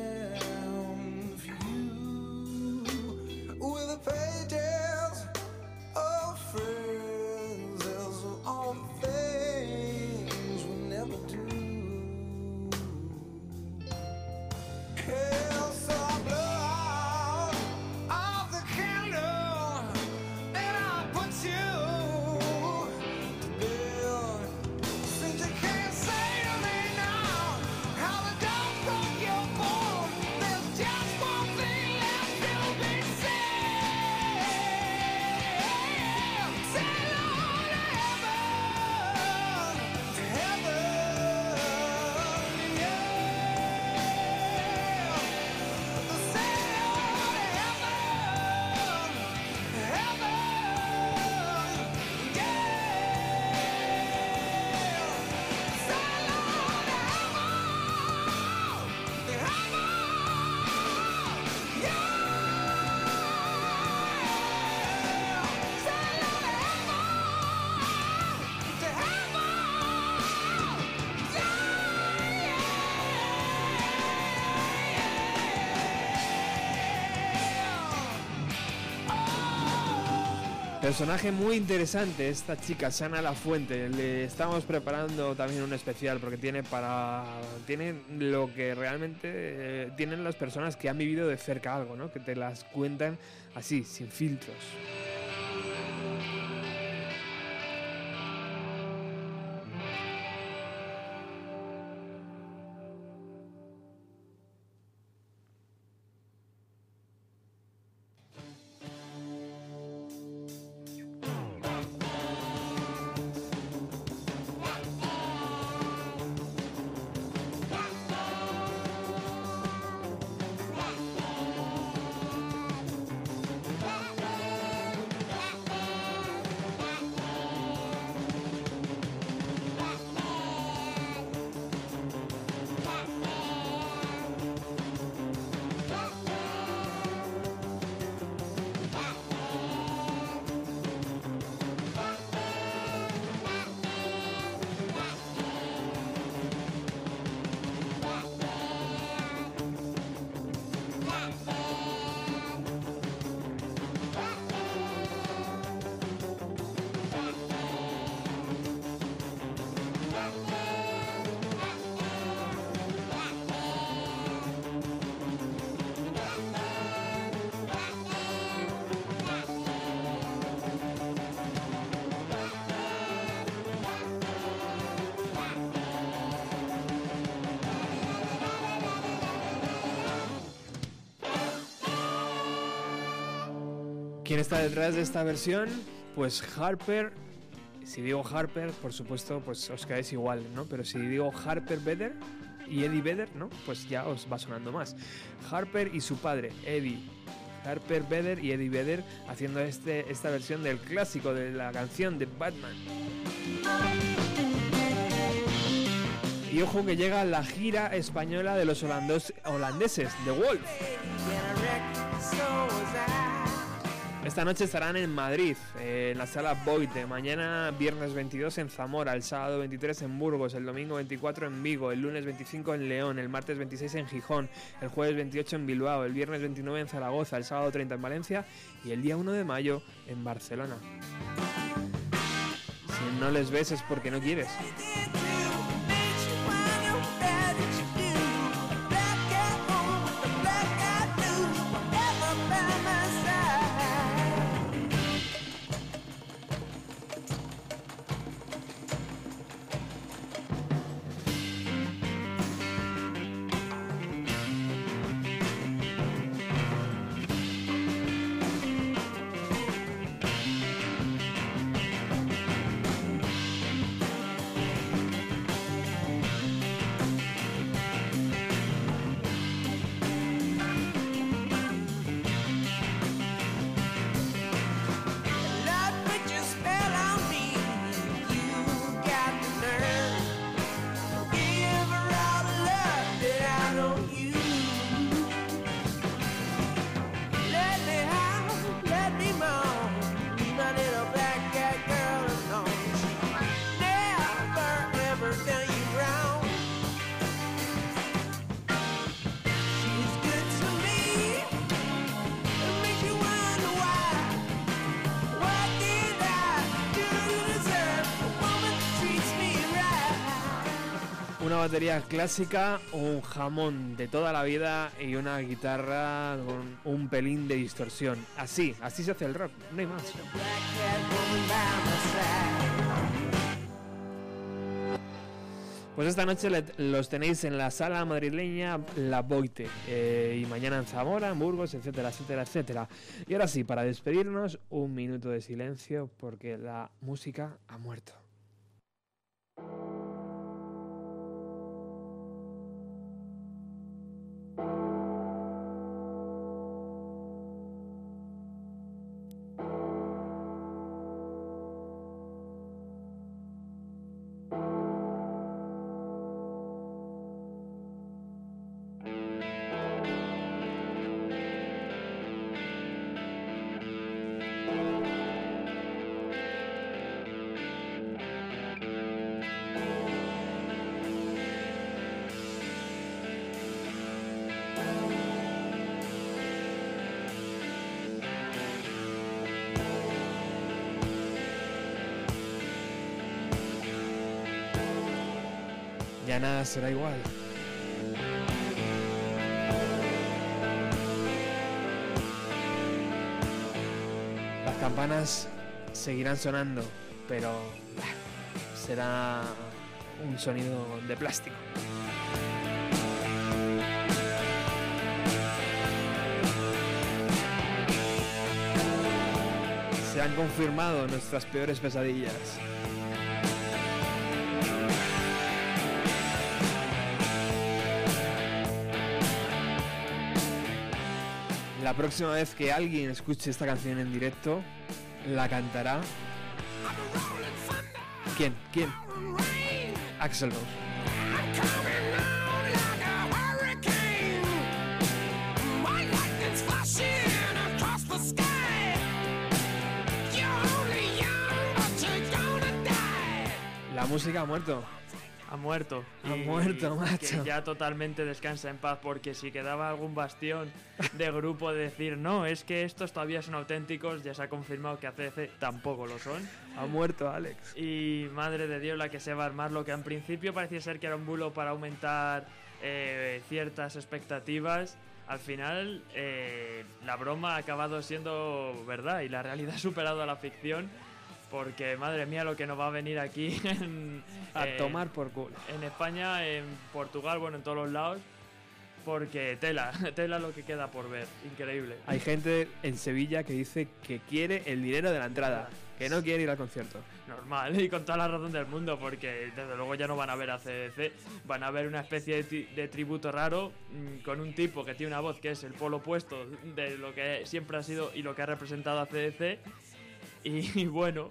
Personaje muy interesante esta chica, Sana La Fuente. Le estamos preparando también un especial porque tiene para tiene lo que realmente eh, tienen las personas que han vivido de cerca algo, ¿no? Que te las cuentan así, sin filtros. ¿Quién está detrás de esta versión? Pues Harper. Si digo Harper, por supuesto, pues os quedáis igual, ¿no? Pero si digo Harper Vedder y Eddie Vedder, ¿no? Pues ya os va sonando más. Harper y su padre, Eddie. Harper Vedder y Eddie Vedder haciendo este, esta versión del clásico de la canción de Batman. Y ojo que llega la gira española de los holandos- holandeses, The Wolf. Esta noche estarán en Madrid, en la sala Boite. Mañana, viernes 22 en Zamora, el sábado 23 en Burgos, el domingo 24 en Vigo, el lunes 25 en León, el martes 26 en Gijón, el jueves 28 en Bilbao, el viernes 29 en Zaragoza, el sábado 30 en Valencia. Y el día 1 de mayo en Barcelona. Si no les ves es porque no quieres. Batería clásica, un jamón de toda la vida y una guitarra con un pelín de distorsión. Así, así se hace el rock, no hay más. Pues esta noche los tenéis en la sala madrileña La Boite eh, y mañana en Zamora, en Burgos, etcétera, etcétera, etcétera. Y ahora sí, para despedirnos, un minuto de silencio porque la música ha muerto. Ya nada será igual. Las campanas seguirán sonando, pero será un sonido de plástico. Se han confirmado nuestras peores pesadillas. La próxima vez que alguien escuche esta canción en directo, la cantará. ¿Quién? ¿Quién? Axel. La música ha muerto. Muerto. Ha Y muerto, macho. Que ya totalmente descansa en paz, porque si quedaba algún bastión de grupo de decir, no, es que estos todavía son auténticos, ya se ha confirmado que ACDC tampoco lo son. Ha muerto, Alex. Y madre de Dios, la que se va a armar lo que en principio parecía ser que era un bulo para aumentar eh, ciertas expectativas. Al final, eh, la broma ha acabado siendo verdad y la realidad ha superado a la ficción. Porque madre mía, lo que nos va a venir aquí en, A eh, tomar por culo. en España, en Portugal, bueno, en todos los lados. Porque tela, tela lo que queda por ver. Increíble. Hay gente en Sevilla que dice que quiere el dinero de la entrada, que no quiere ir al concierto. Normal, y con toda la razón del mundo, porque desde luego ya no van a ver a CDC, van a ver una especie de, de tributo raro mm, con un tipo que tiene una voz que es el polo opuesto de lo que siempre ha sido y lo que ha representado a CDC. Y, bueno,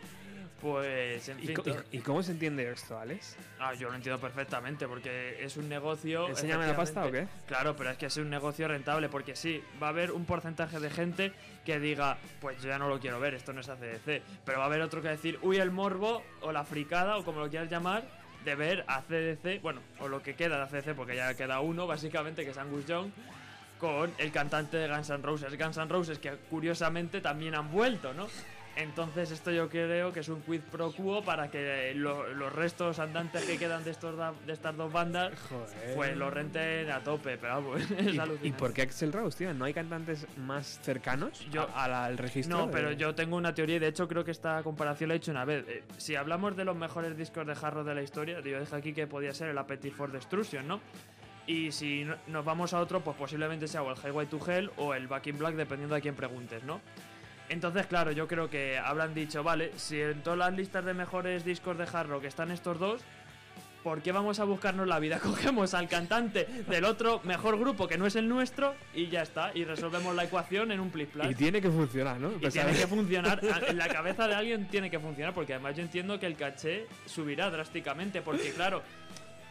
pues en ¿Y, fin. y- y cómo se entiende esto, Alex? Ah, yo lo entiendo perfectamente, porque es un negocio. ¿Enséñame la pasta o efectivamente. Claro, pero es que es un negocio rentable, porque sí, va a haber un porcentaje de gente que diga, pues yo ya no lo quiero ver, esto no es ACDC. Pero va a haber otro que decir, uy, el morbo, o la fricada, o como lo quieras llamar, de ver a CDC, bueno, o lo que queda de ACDC, porque ya queda uno, básicamente, que es Angus Young, con el cantante de Guns N' Roses. Guns N' Roses, que curiosamente también han vuelto, ¿no? Entonces esto yo creo que es un quid pro quo para que lo- los restos andantes que quedan de, estos da- de estas dos bandas pues lo renten a tope, pero vamos, es ¿Y, alucinante. ¿Y por qué Axel Rose, tío? ¿No hay cantantes más cercanos Yo- a- a la- al registro? No, de- pero yo tengo una teoría y de hecho creo que esta comparación la he hecho una vez. Eh, si hablamos de los mejores discos de hard rock de la historia, yo dije aquí que podía ser el Appetite for Destruction, ¿no? Y si no- nos vamos a otro, pues posiblemente sea o el Highway to Hell o el Back in Black, dependiendo de quién preguntes, ¿no? Entonces, claro, yo creo que habrán dicho, vale, si en todas las listas de mejores discos de hard rock están estos dos, ¿por qué vamos a buscarnos la vida? Cogemos al cantante del otro mejor grupo que no es el nuestro y ya está, y resolvemos la ecuación en un plis plas. Y tiene que funcionar, ¿no? Y Pues, tiene a ver. que funcionar, en la cabeza de alguien tiene que funcionar, porque además yo entiendo que el caché subirá drásticamente, porque claro,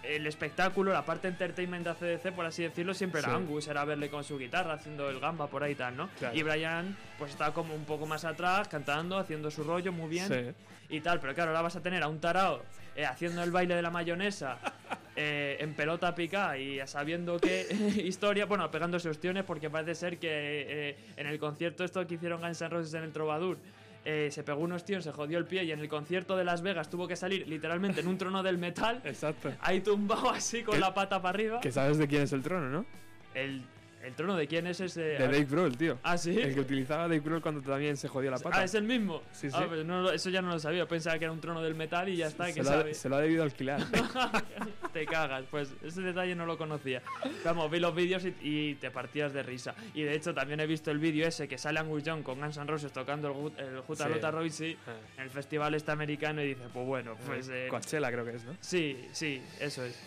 el espectáculo, la parte entertainment de ACDC, por así decirlo, siempre era Sí. Angus, era verle con su guitarra haciendo el gamba por ahí y tal, ¿no? Claro. Y Brian, pues estaba como un poco más atrás, cantando, haciendo su rollo muy bien Sí. y tal, pero claro, ahora vas a tener a un tarao eh, haciendo el baile de la mayonesa eh, en pelota pica y sabiendo qué historia, bueno, pegándose ostiones porque parece ser que eh, en el concierto esto que hicieron Guns N' Roses en el Trovadur eh, se pegó unos tíos, se jodió el pie y en el concierto de Las Vegas tuvo que salir literalmente en un trono del metal. Exacto. Ahí tumbado así con la pata para arriba. Que sabes de quién es el trono, ¿no? El, el trono de quién es ese. De Dave Grohl, tío. Ah, sí. El que utilizaba Dave Grohl cuando también se jodió la pata. Ah, es el mismo. Sí, sí. Ah, pues no eso ya no lo sabía. Pensaba que era un trono del metal y ya está. se, que lo ha, sabe. se lo ha debido alquilar. te cagas. Pues ese detalle no lo conocía. Vamos, vi los vídeos y, y te partías de risa. Y de hecho también he visto el vídeo ese que sale Angus Young con Guns N' Roses tocando el, el Jutalota Sí. Royce en el festival este americano y dice, pues bueno, pues... eh, Coachella creo que es, ¿no? sí, sí, eso es.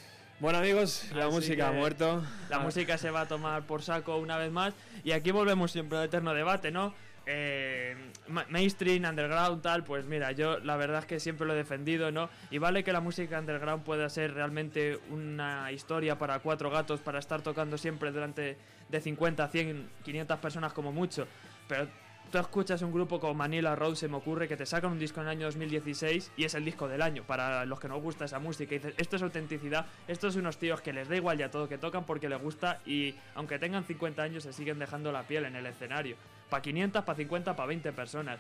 Bueno amigos, la Así música ha muerto. La música se va a tomar por saco una vez más. Y aquí volvemos siempre al eterno debate, ¿no? Eh, ma- mainstream, underground, tal, pues mira, yo la verdad es que siempre lo he defendido, ¿no? Y vale que la música underground pueda ser realmente una historia para cuatro gatos, para estar tocando siempre delante de 50, 100, 500 personas como mucho, pero tú escuchas un grupo como Manila Road, se me ocurre que te sacan un disco en el año 2016 y es el disco del año para los que no gusta esa música. Y dices, esto es autenticidad, estos son unos tíos que les da igual ya todo que tocan porque les gusta y aunque tengan 50 años se siguen dejando la piel en el escenario. Para 500, para 50, para 20 personas.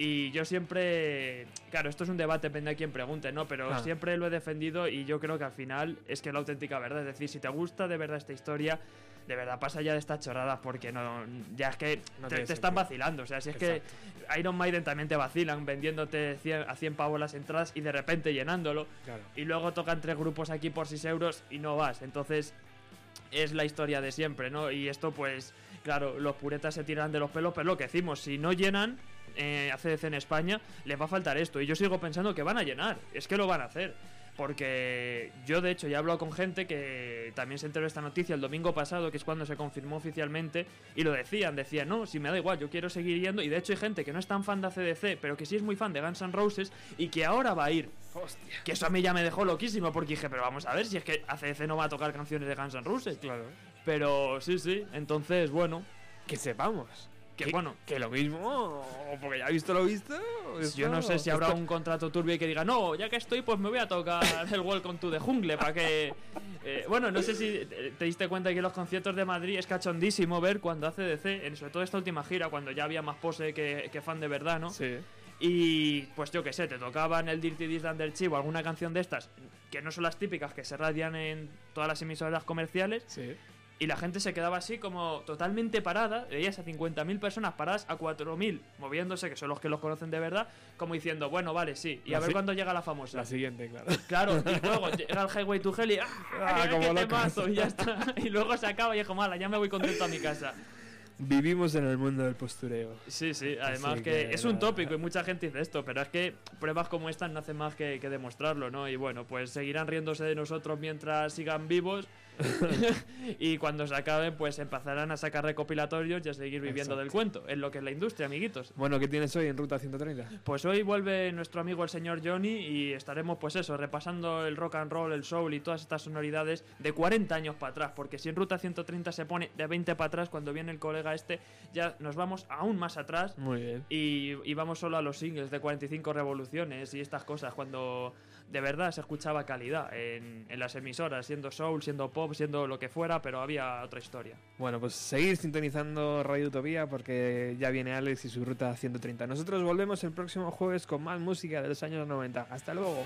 Y yo siempre, claro, esto es un debate, depende de quién pregunte, ¿no? Pero Ah. siempre lo he defendido y yo creo que al final es que es la auténtica verdad. Es decir, si te gusta de verdad esta historia, de verdad pasa ya de estas chorradas porque no, ya es que No te, están vacilando. O sea, si es que. Iron Maiden también te vacilan vendiéndote 100 a 100 pavos las entradas y de repente llenándolo. Claro. Y luego tocan tres grupos aquí por 6 euros y no vas. Entonces es la historia de siempre, ¿no? Y esto pues, claro, los puretas se tiran de los pelos, pero lo que decimos, si no llenan eh, ACDC en España, les va a faltar esto. Y yo sigo pensando que van a llenar, es que lo van a hacer. Porque yo de hecho ya he hablado con gente que también se enteró de esta noticia el domingo pasado, que es cuando se confirmó oficialmente, y lo decían, decían, no, si me da igual, yo quiero seguir yendo, y de hecho hay gente que no es tan fan de ACDC, pero que sí es muy fan de Guns N' Roses, y que ahora va a ir. Hostia. Que eso a mí ya me dejó loquísimo, porque dije, pero vamos a ver, si es que ACDC no va a tocar canciones de Guns N' Roses. Claro. Pero sí, sí, entonces, bueno, Que sepamos. Que bueno, Que lo mismo, porque ya he visto lo visto. yo no sé si habrá esto- un contrato turbio y que diga, no, ya que estoy, pues me voy a tocar el Welcome to the Jungle para que... eh, bueno, no sé si te te diste cuenta que los conciertos de Madrid es cachondísimo ver cuando hace DC, en sobre todo esta última gira, cuando ya había más pose que, que fan de verdad, ¿no? Sí. Y pues yo que sé, te tocaban el Dirty This Under Chivo, alguna canción de estas, que no son las típicas que se radian en todas las emisoras comerciales, Sí. Y la gente se quedaba así como totalmente parada, veías a 50.000 personas paradas a 4.000 moviéndose, que son los que los conocen de verdad, como diciendo, bueno, vale, sí, y La a ver si- cuándo llega la famosa. La siguiente, claro. Claro, y luego llega el Highway to Hell y ¡ah! Ah, qué- como! Y ya está. Y luego se acaba y es como, "Hala, ya me voy contento a mi casa. Vivimos en el mundo del postureo. Sí, sí, además Así que, que es un tópico y mucha gente dice esto, pero es que pruebas como estas no hacen más que, que demostrarlo, ¿no? Y bueno, pues seguirán riéndose de nosotros mientras sigan vivos y cuando se acaben, pues empezarán a sacar recopilatorios y a seguir viviendo Exacto. del cuento, es lo que es la industria, amiguitos. Bueno, ¿qué tienes hoy en Ruta 130? Pues hoy vuelve nuestro amigo el señor Johnny y estaremos pues eso, repasando el rock and roll, el soul y todas estas sonoridades de 40 años para atrás, porque si en Ruta 130 se pone de 20 para atrás, cuando viene el colega este, ya nos vamos aún más atrás Muy bien. y, y vamos solo a los singles de 45 revoluciones y estas cosas, cuando de verdad se escuchaba calidad en, las emisoras, siendo soul, siendo pop, siendo lo que fuera, pero había otra historia. Bueno, pues seguir sintonizando Radio Utopía porque ya viene Alex y su Ruta 130. Nosotros volvemos el próximo jueves con más música de los años 90. Hasta luego.